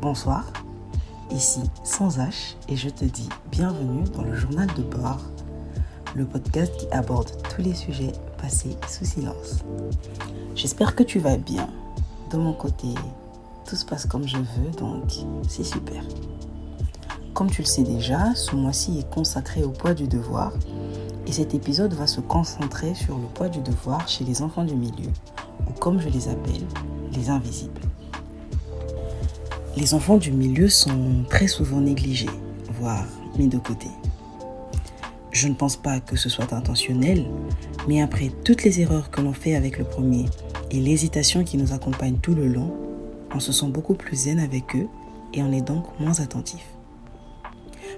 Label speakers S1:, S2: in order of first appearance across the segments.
S1: Bonsoir, ici Sans H et je te dis bienvenue dans le journal de bord, le podcast qui aborde tous les sujets passés sous silence. J'espère que tu vas bien. De mon côté, tout se passe comme je veux, donc c'est super. Comme tu le sais déjà, ce mois-ci est consacré au poids du devoir et cet épisode va se concentrer sur le poids du devoir chez les enfants du milieu, ou comme je les appelle, les invisibles. Les enfants du milieu sont très souvent négligés, voire mis de côté. Je ne pense pas que ce soit intentionnel, mais après toutes les erreurs que l'on fait avec le premier et l'hésitation qui nous accompagne tout le long, on se sent beaucoup plus zen avec eux et on est donc moins attentif.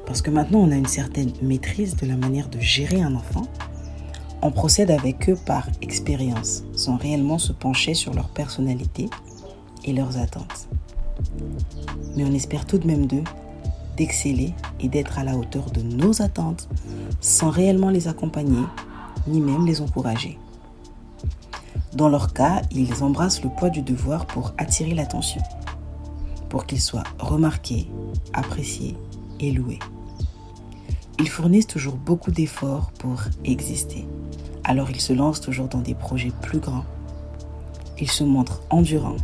S1: Parce que maintenant on a une certaine maîtrise de la manière de gérer un enfant, on procède avec eux par expérience, sans réellement se pencher sur leur personnalité et leurs attentes. Mais on espère tout de même d'eux d'exceller et d'être à la hauteur de nos attentes sans réellement les accompagner ni même les encourager. Dans leur cas, ils embrassent le poids du devoir pour attirer l'attention, pour qu'ils soient remarqués, appréciés et loués. Ils fournissent toujours beaucoup d'efforts pour exister. Alors ils se lancent toujours dans des projets plus grands. Ils se montrent endurants,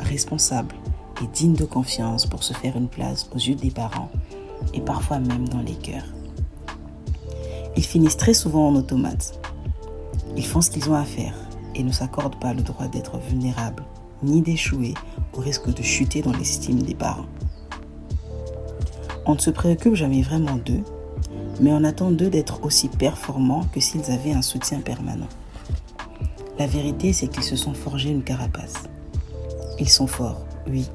S1: responsables et dignes de confiance pour se faire une place aux yeux des parents et parfois même dans les cœurs. Ils finissent très souvent en automate. Ils font ce qu'ils ont à faire et ne s'accordent pas le droit d'être vulnérables ni d'échouer au risque de chuter dans l'estime des parents. On ne se préoccupe jamais vraiment d'eux, mais on attend d'eux d'être aussi performants que s'ils avaient un soutien permanent. La vérité, c'est qu'ils se sont forgés une carapace. Ils sont forts, oui,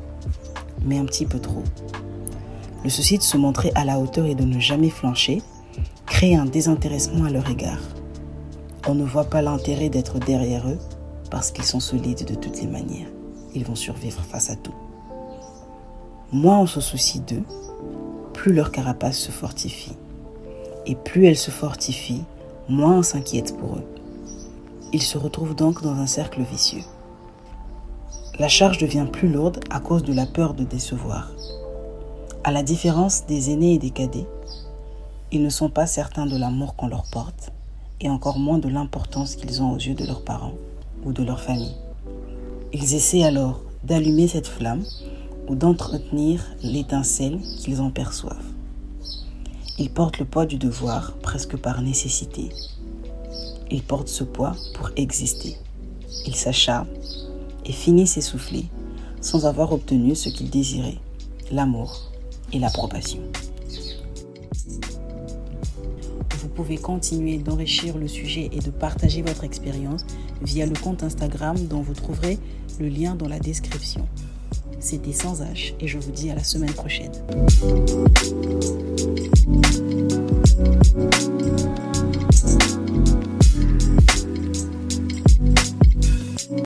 S1: mais un petit peu trop. Le souci de se montrer à la hauteur et de ne jamais flancher crée un désintéressement à leur égard. On ne voit pas l'intérêt d'être derrière eux parce qu'ils sont solides de toutes les manières. Ils vont survivre face à tout. Moins on se soucie d'eux, plus leur carapace se fortifie. Et plus elle se fortifie, moins on s'inquiète pour eux. Ils se retrouvent donc dans un cercle vicieux. La charge devient plus lourde à cause de la peur de décevoir. À la différence des aînés et des cadets, ils ne sont pas certains de l'amour qu'on leur porte et encore moins de l'importance qu'ils ont aux yeux de leurs parents ou de leur famille. Ils essaient alors d'allumer cette flamme ou d'entretenir l'étincelle qu'ils en perçoivent. Ils portent le poids du devoir presque par nécessité. Ils portent ce poids pour exister. Ils s'acharnent et finissent essoufflés sans avoir obtenu ce qu'ils désiraient, l'amour et l'approbation. Vous pouvez continuer d'enrichir le sujet et de partager votre expérience via le compte Instagram dont vous trouverez le lien dans la description. C'était Sans H et je vous dis à la semaine prochaine.